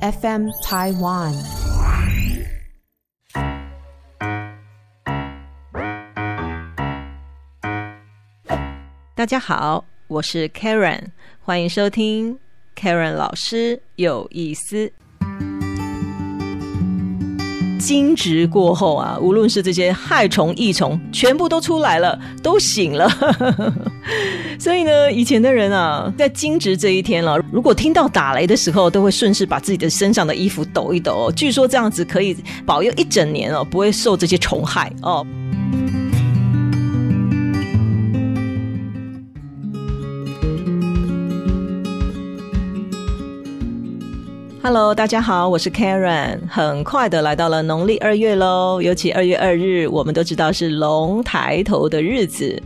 FM Taiwan。大家好，我是 Karen，欢迎收听 Karen 老师有意思。惊蛰过后啊，无论是这些害虫、益虫，全部都出来了，都醒了。所以呢，以前的人啊，在惊蛰这一天了，如果听到打雷的时候，都会顺势把自己的身上的衣服抖一抖。据说这样子可以保佑一整年哦，不会受这些虫害哦。Hello，大家好，我是 Karen。很快的来到了农历二月喽，尤其二月二日，我们都知道是龙抬头的日子。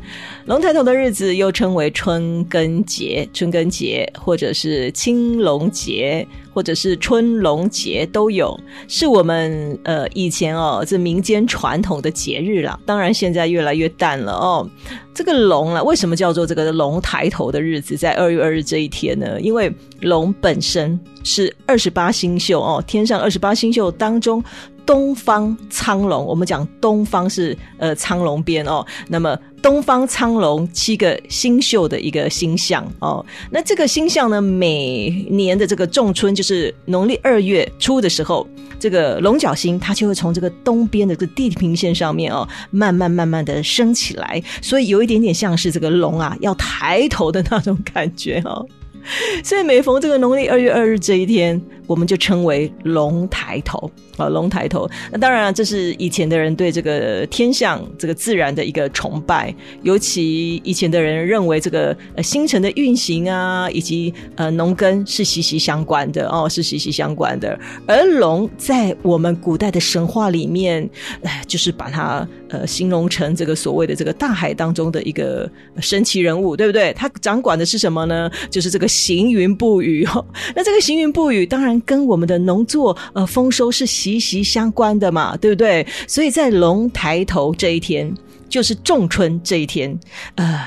龙抬头的日子又称为春耕节、春耕节，或者是青龙节，或者是春龙节都有，是我们呃以前哦这民间传统的节日啦。当然现在越来越淡了哦。这个龙啊，为什么叫做这个龙抬头的日子，在二月二日这一天呢？因为龙本身是二十八星宿哦，天上二十八星宿当中。东方苍龙，我们讲东方是呃苍龙边哦，那么东方苍龙七个星宿的一个星象哦，那这个星象呢，每年的这个仲春，就是农历二月初的时候，这个龙角星它就会从这个东边的这地平线上面哦，慢慢慢慢的升起来，所以有一点点像是这个龙啊要抬头的那种感觉哦。所以每逢这个农历二月二日这一天，我们就称为龙抬头呃，龙抬头。那当然了，这是以前的人对这个天象、这个自然的一个崇拜。尤其以前的人认为，这个呃星辰的运行啊，以及呃农耕是息息相关的哦，是息息相关的。而龙在我们古代的神话里面，哎，就是把它呃形容成这个所谓的这个大海当中的一个神奇人物，对不对？它掌管的是什么呢？就是这个。行云布雨哦，那这个行云布雨当然跟我们的农作呃丰收是息息息相关的嘛，对不对？所以在龙抬头这一天，就是仲春这一天，呃，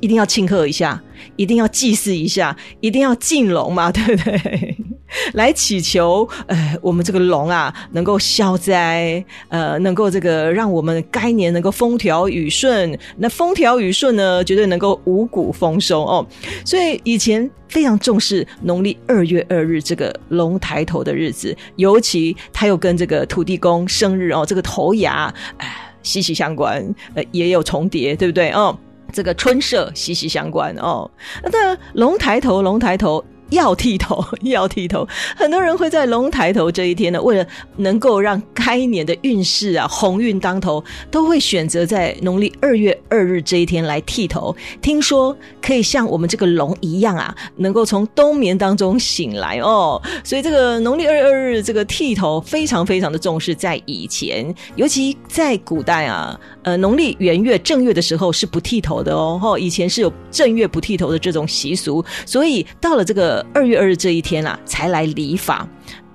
一定要庆贺一下，一定要祭祀一下，一定要敬龙嘛，对不对？来祈求，呃，我们这个龙啊，能够消灾，呃，能够这个让我们该年能够风调雨顺。那风调雨顺呢，绝对能够五谷丰收哦。所以以前非常重视农历二月二日这个龙抬头的日子，尤其它又跟这个土地公生日哦，这个头牙哎息息相关，呃，也有重叠，对不对？哦，这个春社息息相关哦。那龙抬头，龙抬头。要剃头，要剃头，很多人会在龙抬头这一天呢，为了能够让开年的运势啊鸿运当头，都会选择在农历二月二日这一天来剃头。听说可以像我们这个龙一样啊，能够从冬眠当中醒来哦。所以这个农历二月二日这个剃头非常非常的重视，在以前，尤其在古代啊，呃，农历元月正月的时候是不剃头的哦。以前是有正月不剃头的这种习俗，所以到了这个。二月二日这一天啊，才来理发。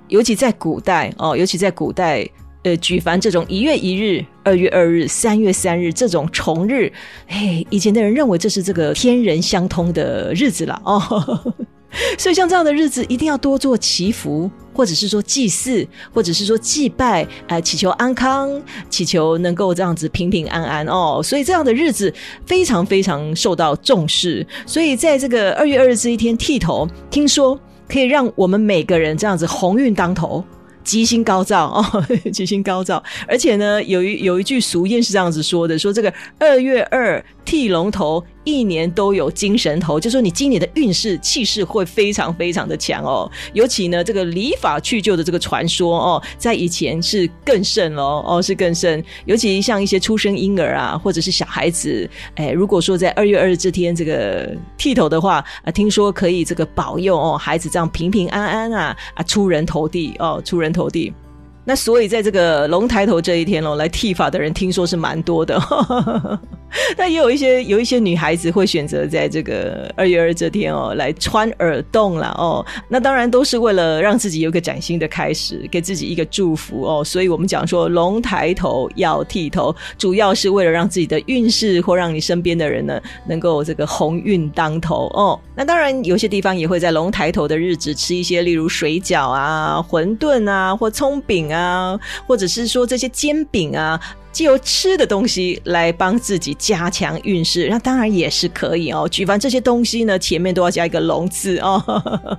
尤其在古代哦，尤其在古代，呃，举凡这种一月一日、二月二日、三月三日这种重日，嘿，以前的人认为这是这个天人相通的日子了哦。所以像这样的日子，一定要多做祈福，或者是说祭祀，或者是说祭拜，哎，祈求安康，祈求能够这样子平平安安哦。所以这样的日子非常非常受到重视。所以在这个二月二日这一天剃头，听说可以让我们每个人这样子鸿运当头。吉星高照哦，吉星高照，而且呢，有一有一句俗谚是这样子说的：说这个二月二剃龙头，一年都有精神头，就说你今年的运势气势会非常非常的强哦。尤其呢，这个理法去旧的这个传说哦，在以前是更甚喽哦，是更甚。尤其像一些出生婴儿啊，或者是小孩子，哎，如果说在二月二日这天这个剃头的话啊，听说可以这个保佑哦，孩子这样平平安安啊啊，出人头地哦，出人头。地，那所以在这个龙抬头这一天喽，来剃发的人听说是蛮多的。那也有一些有一些女孩子会选择在这个二月二这天哦来穿耳洞了哦，那当然都是为了让自己有个崭新的开始，给自己一个祝福哦。所以我们讲说龙抬头要剃头，主要是为了让自己的运势或让你身边的人呢能够这个鸿运当头哦。那当然有些地方也会在龙抬头的日子吃一些，例如水饺啊、馄饨啊或葱饼啊，啊或者是说这些煎饼啊。借由吃的东西来帮自己加强运势，那当然也是可以哦。举凡这些东西呢，前面都要加一个“龙”字哦。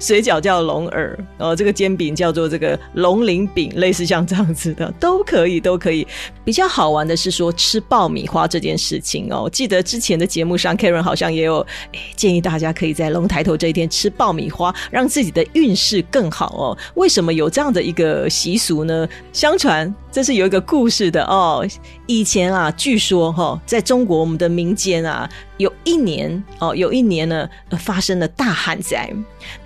水饺叫龙耳，哦，这个煎饼叫做这个龙鳞饼，类似像这样子的都可以，都可以。比较好玩的是说吃爆米花这件事情哦。记得之前的节目上，Karen 好像也有建议大家可以在龙抬头这一天吃爆米花，让自己的运势更好哦。为什么有这样的一个习俗呢？相传这是有一个故事的哦。以前啊，据说哈，在中国我们的民间啊，有一年哦，有一年呢发生了大旱灾。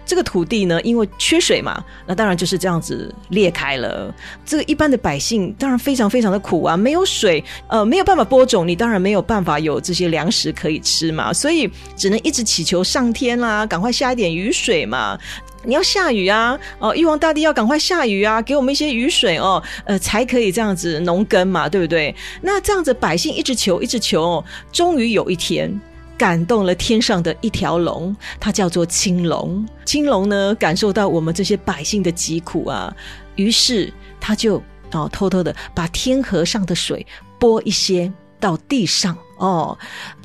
这个土地呢，因为缺水嘛，那当然就是这样子裂开了。这个一般的百姓当然非常非常的苦啊，没有水，呃，没有办法播种，你当然没有办法有这些粮食可以吃嘛，所以只能一直祈求上天啦，赶快下一点雨水嘛。你要下雨啊，哦，玉皇大帝要赶快下雨啊，给我们一些雨水哦，呃，才可以这样子农耕嘛，对不对？那这样子百姓一直求，一直求，终于有一天。感动了天上的一条龙，它叫做青龙。青龙呢，感受到我们这些百姓的疾苦啊，于是他就哦，偷偷的把天河上的水拨一些到地上哦。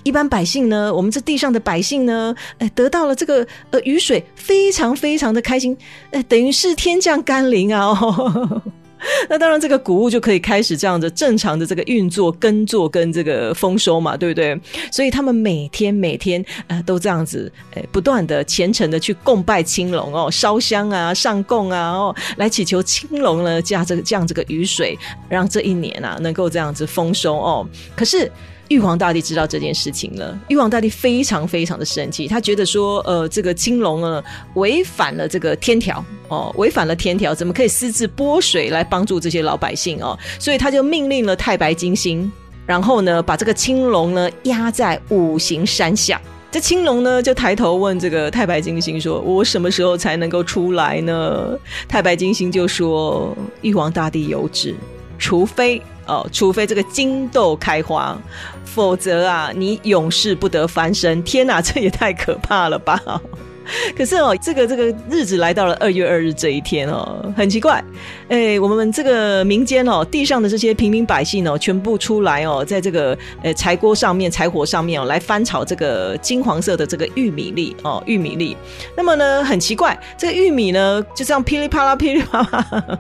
一般百姓呢，我们这地上的百姓呢，哎，得到了这个呃雨水，非常非常的开心，哎，等于是天降甘霖啊。哦 那当然，这个谷物就可以开始这样子正常的这个运作、耕作跟这个丰收嘛，对不对？所以他们每天每天呃都这样子，呃不断的虔诚的去供拜青龙哦，烧香啊、上供啊哦，来祈求青龙呢降这个降这个雨水，让这一年啊能够这样子丰收哦。可是。玉皇大帝知道这件事情了，玉皇大帝非常非常的生气，他觉得说，呃，这个青龙呢违反了这个天条哦，违反了天条，怎么可以私自拨水来帮助这些老百姓哦？所以他就命令了太白金星，然后呢，把这个青龙呢压在五行山下。这青龙呢就抬头问这个太白金星说：“我什么时候才能够出来呢？”太白金星就说：“玉皇大帝有旨，除非。”哦，除非这个金豆开花，否则啊，你永世不得翻身。天哪，这也太可怕了吧！可是哦，这个这个日子来到了二月二日这一天哦，很奇怪，哎，我们这个民间哦，地上的这些平民百姓哦，全部出来哦，在这个呃柴锅上面、柴火上面哦，来翻炒这个金黄色的这个玉米粒哦，玉米粒。那么呢，很奇怪，这个玉米呢，就这样噼里啪啦、噼里啪啦。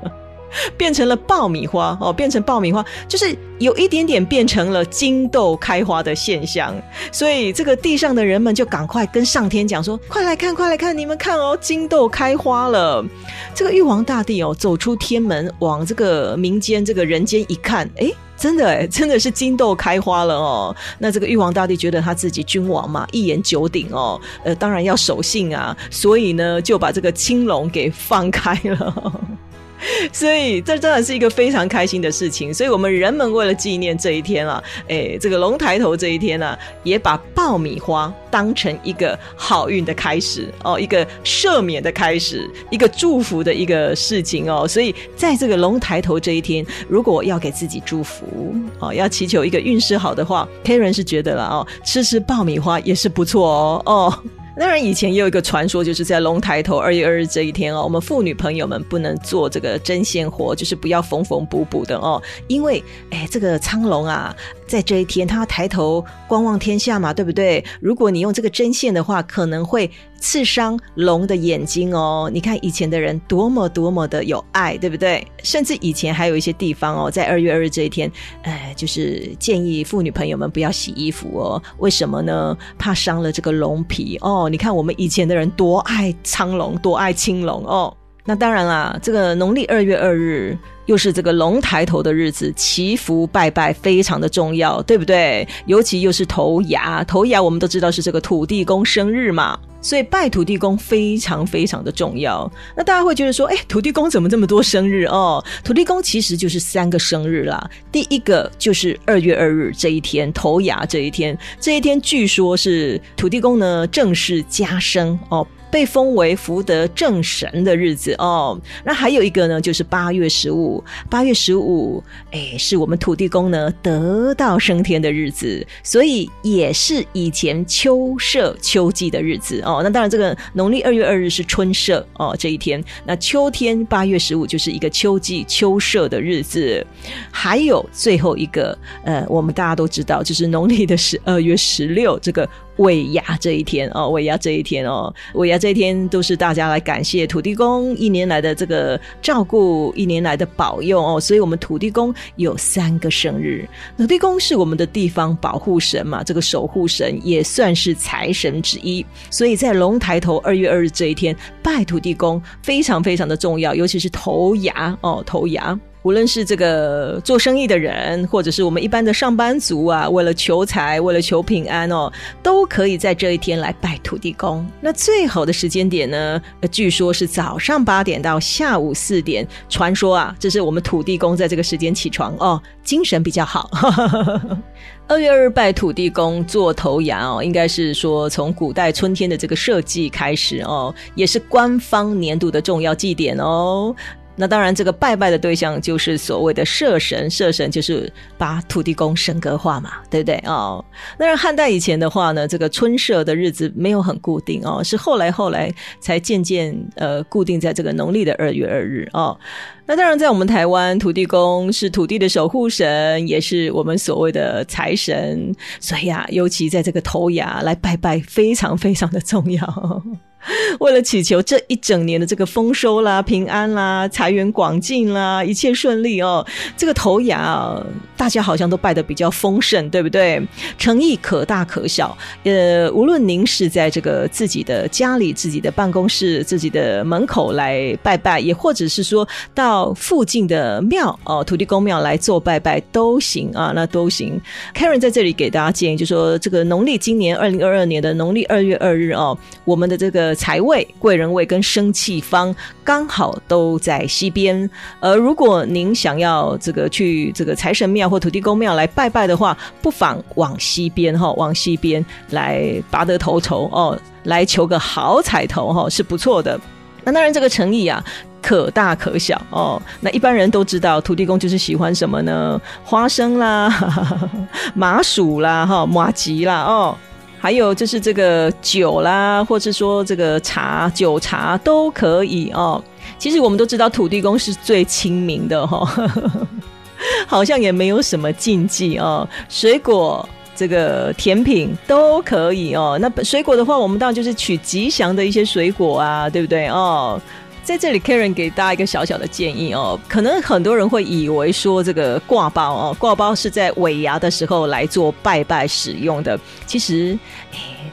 变成了爆米花哦，变成爆米花，就是有一点点变成了金豆开花的现象，所以这个地上的人们就赶快跟上天讲说：“快来看，快来看，你们看哦，金豆开花了。”这个玉皇大帝哦，走出天门，往这个民间、这个人间一看，哎，真的哎，真的是金豆开花了哦。那这个玉皇大帝觉得他自己君王嘛，一言九鼎哦，呃，当然要守信啊，所以呢，就把这个青龙给放开了。所以这真的是一个非常开心的事情，所以我们人们为了纪念这一天啊，哎，这个龙抬头这一天呢，也把爆米花当成一个好运的开始哦，一个赦免的开始，一个祝福的一个事情哦。所以在这个龙抬头这一天，如果要给自己祝福哦，要祈求一个运势好的话，Karen 是觉得了哦，吃吃爆米花也是不错哦哦。当然，以前也有一个传说，就是在龙抬头二月二日这一天哦，我们妇女朋友们不能做这个针线活，就是不要缝缝补补的哦，因为哎，这个苍龙啊。在这一天，他要抬头观望天下嘛，对不对？如果你用这个针线的话，可能会刺伤龙的眼睛哦。你看以前的人多么多么的有爱，对不对？甚至以前还有一些地方哦，在二月二日这一天，哎，就是建议妇女朋友们不要洗衣服哦。为什么呢？怕伤了这个龙皮哦。你看我们以前的人多爱苍龙，多爱青龙哦。那当然啦，这个农历二月二日又是这个龙抬头的日子，祈福拜拜非常的重要，对不对？尤其又是头牙，头牙我们都知道是这个土地公生日嘛，所以拜土地公非常非常的重要。那大家会觉得说，哎，土地公怎么这么多生日哦？土地公其实就是三个生日啦。第一个就是二月二日这一天，头牙这一天，这一天据说是土地公呢正式加生哦。被封为福德正神的日子哦，那还有一个呢，就是八月十五。八月十五，哎，是我们土地公呢得道升天的日子，所以也是以前秋社秋季的日子哦。那当然，这个农历二月二日是春社哦，这一天，那秋天八月十五就是一个秋季秋社的日子。还有最后一个，呃，我们大家都知道，就是农历的十二月十六这个。尾牙这一天哦，尾牙这一天哦，尾牙这一天都是大家来感谢土地公一年来的这个照顾，一年来的保佑哦。所以，我们土地公有三个生日。土地公是我们的地方保护神嘛，这个守护神也算是财神之一。所以在龙抬头二月二日这一天拜土地公非常非常的重要，尤其是头牙哦，头牙。无论是这个做生意的人，或者是我们一般的上班族啊，为了求财，为了求平安哦，都可以在这一天来拜土地公。那最好的时间点呢，据说是早上八点到下午四点。传说啊，这是我们土地公在这个时间起床哦，精神比较好。二月二拜土地公做头羊哦，应该是说从古代春天的这个设计开始哦，也是官方年度的重要祭典哦。那当然，这个拜拜的对象就是所谓的社神，社神就是把土地公神格化嘛，对不对哦？那然汉代以前的话呢，这个春社的日子没有很固定哦，是后来后来才渐渐呃固定在这个农历的二月二日哦。那当然，在我们台湾，土地公是土地的守护神，也是我们所谓的财神，所以啊，尤其在这个头牙来拜拜，非常非常的重要。为了祈求这一整年的这个丰收啦、平安啦、财源广进啦、一切顺利哦，这个头牙大家好像都拜的比较丰盛，对不对？诚意可大可小，呃，无论您是在这个自己的家里、自己的办公室、自己的门口来拜拜，也或者是说到附近的庙哦，土地公庙来做拜拜都行啊，那都行。Karen 在这里给大家建议，就说这个农历今年二零二二年的农历二月二日哦，我们的这个。财位、贵人位跟生气方刚好都在西边，而如果您想要这个去这个财神庙或土地公庙来拜拜的话，不妨往西边哈，往西边来拔得头筹哦，来求个好彩头哈，是不错的。那当然，这个诚意啊，可大可小哦。那一般人都知道，土地公就是喜欢什么呢？花生啦，麻薯啦，哈，马吉啦，哦。还有就是这个酒啦，或是说这个茶、酒茶都可以哦。其实我们都知道土地公是最亲民的哈，好像也没有什么禁忌哦。水果、这个甜品都可以哦。那水果的话，我们当然就是取吉祥的一些水果啊，对不对哦？在这里，Karen 给大家一个小小的建议哦。可能很多人会以为说这个挂包哦，挂包是在尾牙的时候来做拜拜使用的。其实，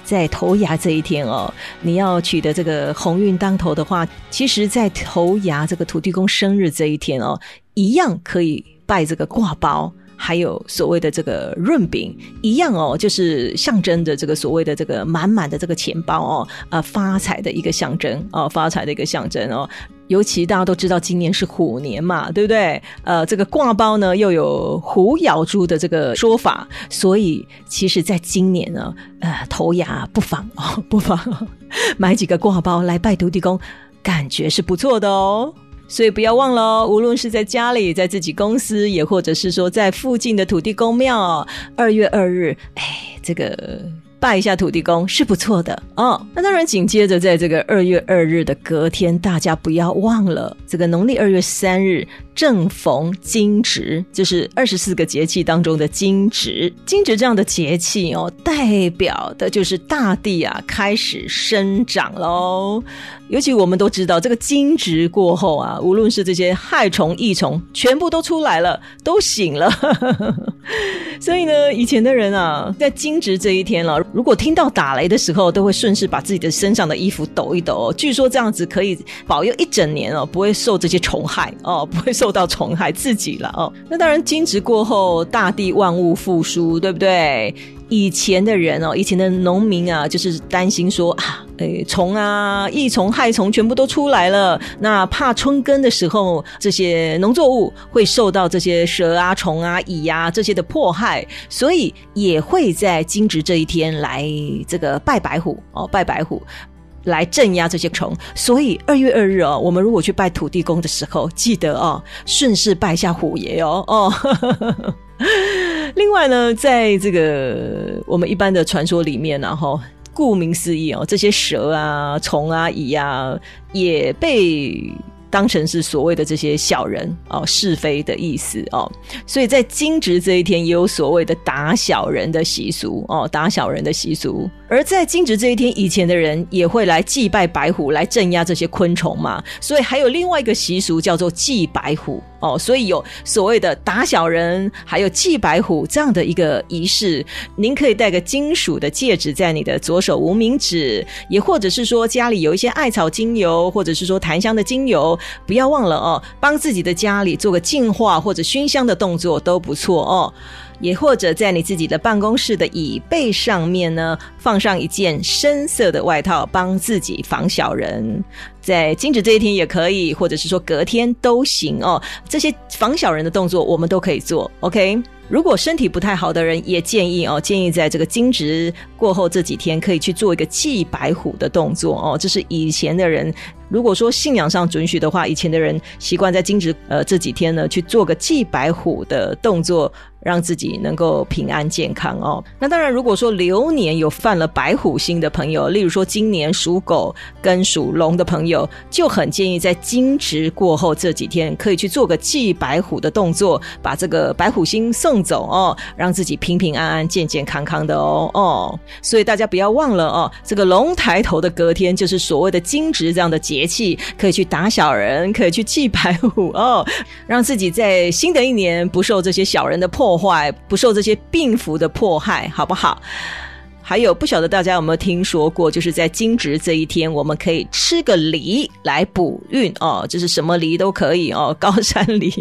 在头牙这一天哦，你要取得这个鸿运当头的话，其实，在头牙这个土地公生日这一天哦，一样可以拜这个挂包。还有所谓的这个润饼一样哦，就是象征着这个所谓的这个满满的这个钱包哦，呃，发财的一个象征哦，发财的一个象征哦。尤其大家都知道今年是虎年嘛，对不对？呃，这个挂包呢又有虎咬猪的这个说法，所以其实在今年呢，呃，头牙不妨哦，不妨 买几个挂包来拜土地公，感觉是不错的哦。所以不要忘了哦，无论是在家里，在自己公司，也或者是说在附近的土地公庙，二月二日，哎，这个拜一下土地公是不错的哦。那当然，紧接着在这个二月二日的隔天，大家不要忘了，这个农历二月三日正逢惊蛰，就是二十四个节气当中的惊蛰。惊蛰这样的节气哦，代表的就是大地啊开始生长喽。尤其我们都知道，这个惊蛰过后啊，无论是这些害虫、益虫，全部都出来了，都醒了。所以呢，以前的人啊，在惊蛰这一天了，如果听到打雷的时候，都会顺势把自己的身上的衣服抖一抖哦。据说这样子可以保佑一整年哦，不会受这些虫害哦，不会受到虫害自己了哦。那当然，惊蛰过后，大地万物复苏，对不对？以前的人哦，以前的农民啊，就是担心说啊，诶，虫啊、益虫、害虫全部都出来了，那怕春耕的时候，这些农作物会受到这些蛇啊、虫啊、蚁啊这些的迫害，所以也会在惊蛰这一天来这个拜白虎哦，拜白虎来镇压这些虫。所以二月二日哦，我们如果去拜土地公的时候，记得哦，顺势拜一下虎爷哦哦。另外呢，在这个我们一般的传说里面，然后顾名思义哦，这些蛇啊、虫啊、蚁啊，也被。当成是所谓的这些小人哦，是非的意思哦，所以在惊蛰这一天也有所谓的打小人的习俗哦，打小人的习俗。而在惊蛰这一天以前的人也会来祭拜白虎来镇压这些昆虫嘛，所以还有另外一个习俗叫做祭白虎哦，所以有所谓的打小人，还有祭白虎这样的一个仪式。您可以戴个金属的戒指在你的左手无名指，也或者是说家里有一些艾草精油，或者是说檀香的精油。不要忘了哦，帮自己的家里做个净化或者熏香的动作都不错哦。也或者在你自己的办公室的椅背上面呢，放上一件深色的外套，帮自己防小人。在金蛰这一天也可以，或者是说隔天都行哦。这些防小人的动作我们都可以做。OK，如果身体不太好的人，也建议哦，建议在这个惊蛰过后这几天可以去做一个祭白虎的动作哦。这是以前的人。如果说信仰上准许的话，以前的人习惯在金蛰呃这几天呢去做个祭白虎的动作，让自己能够平安健康哦。那当然，如果说流年有犯了白虎星的朋友，例如说今年属狗跟属龙的朋友，就很建议在金蛰过后这几天可以去做个祭白虎的动作，把这个白虎星送走哦，让自己平平安安、健健康康的哦哦。所以大家不要忘了哦，这个龙抬头的隔天就是所谓的金蛰这样的节。邪气可以去打小人，可以去祭白虎哦，让自己在新的一年不受这些小人的破坏，不受这些病符的迫害，好不好？还有不晓得大家有没有听说过，就是在惊蛰这一天，我们可以吃个梨来补运哦，就是什么梨都可以哦，高山梨。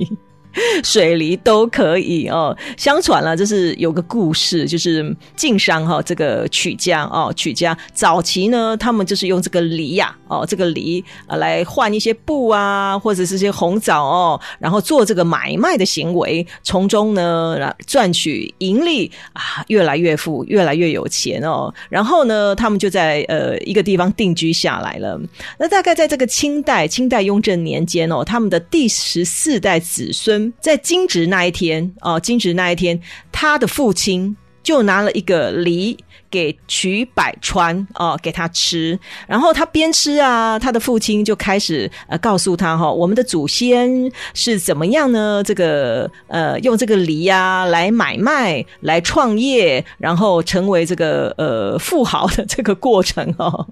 水梨都可以哦。相传了，就是有个故事，就是晋商哈，这个曲家哦，曲家早期呢，他们就是用这个梨呀，哦，这个梨啊来换一些布啊，或者是些红枣哦，然后做这个买卖的行为，从中呢赚取盈利啊，越来越富，越来越有钱哦。然后呢，他们就在呃一个地方定居下来了。那大概在这个清代，清代雍正年间哦，他们的第十四代子孙。在惊蛰那一天哦，惊蛰那一天，他的父亲就拿了一个梨给瞿百川哦，给他吃。然后他边吃啊，他的父亲就开始呃告诉他哈，我们的祖先是怎么样呢？这个呃，用这个梨呀来买卖、来创业，然后成为这个呃富豪的这个过程哦。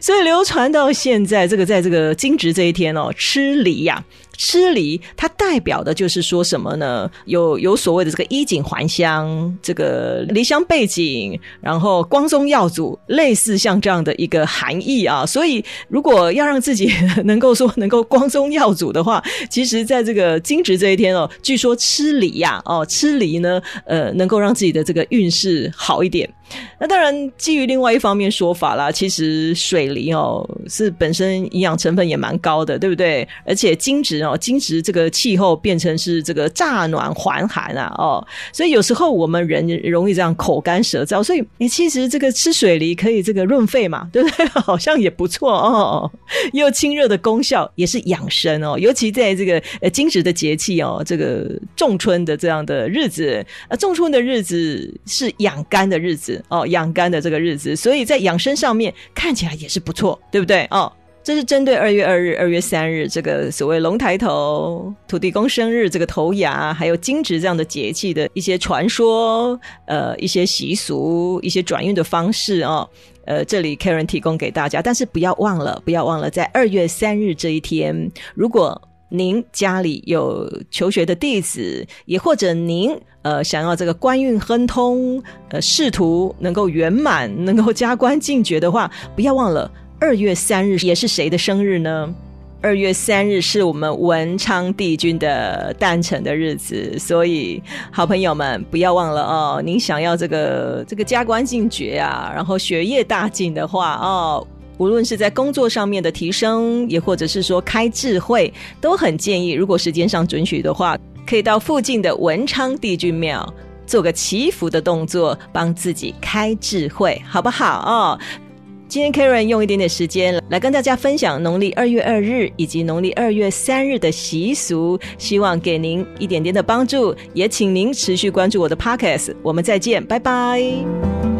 所以流传到现在，这个在这个惊蛰这一天哦，吃梨呀。吃梨，它代表的就是说什么呢？有有所谓的这个衣锦还乡，这个离乡背景，然后光宗耀祖，类似像这样的一个含义啊。所以，如果要让自己能够说能够光宗耀祖的话，其实在这个惊蛰这一天哦，据说吃梨呀，哦，吃梨呢，呃，能够让自己的这个运势好一点。那当然，基于另外一方面说法啦，其实水梨哦是本身营养成分也蛮高的，对不对？而且惊蛰哦，惊蛰这个气候变成是这个乍暖还寒啊，哦，所以有时候我们人容易这样口干舌燥，所以你其实这个吃水梨可以这个润肺嘛，对不对？好像也不错哦，又清热的功效，也是养生哦。尤其在这个呃惊蛰的节气哦，这个仲春的这样的日子，呃，仲春的日子是养肝的日子哦，养肝的这个日子，所以在养生上面看起来也是不错，对不对？哦，这是针对二月二日、二月三日这个所谓龙抬头、土地公生日这个头牙，还有惊蛰这样的节气的一些传说、呃一些习俗、一些转运的方式哦。呃，这里 Karen 提供给大家，但是不要忘了，不要忘了，在二月三日这一天，如果您家里有求学的弟子，也或者您呃想要这个官运亨通，呃仕途能够圆满，能够加官进爵的话，不要忘了。二月三日也是谁的生日呢？二月三日是我们文昌帝君的诞辰的日子，所以好朋友们不要忘了哦。您想要这个这个加官进爵啊，然后学业大进的话哦，无论是在工作上面的提升，也或者是说开智慧，都很建议。如果时间上准许的话，可以到附近的文昌帝君庙做个祈福的动作，帮自己开智慧，好不好哦？今天 Karen 用一点点时间来跟大家分享农历二月二日以及农历二月三日的习俗，希望给您一点点的帮助，也请您持续关注我的 Podcast。我们再见，拜拜。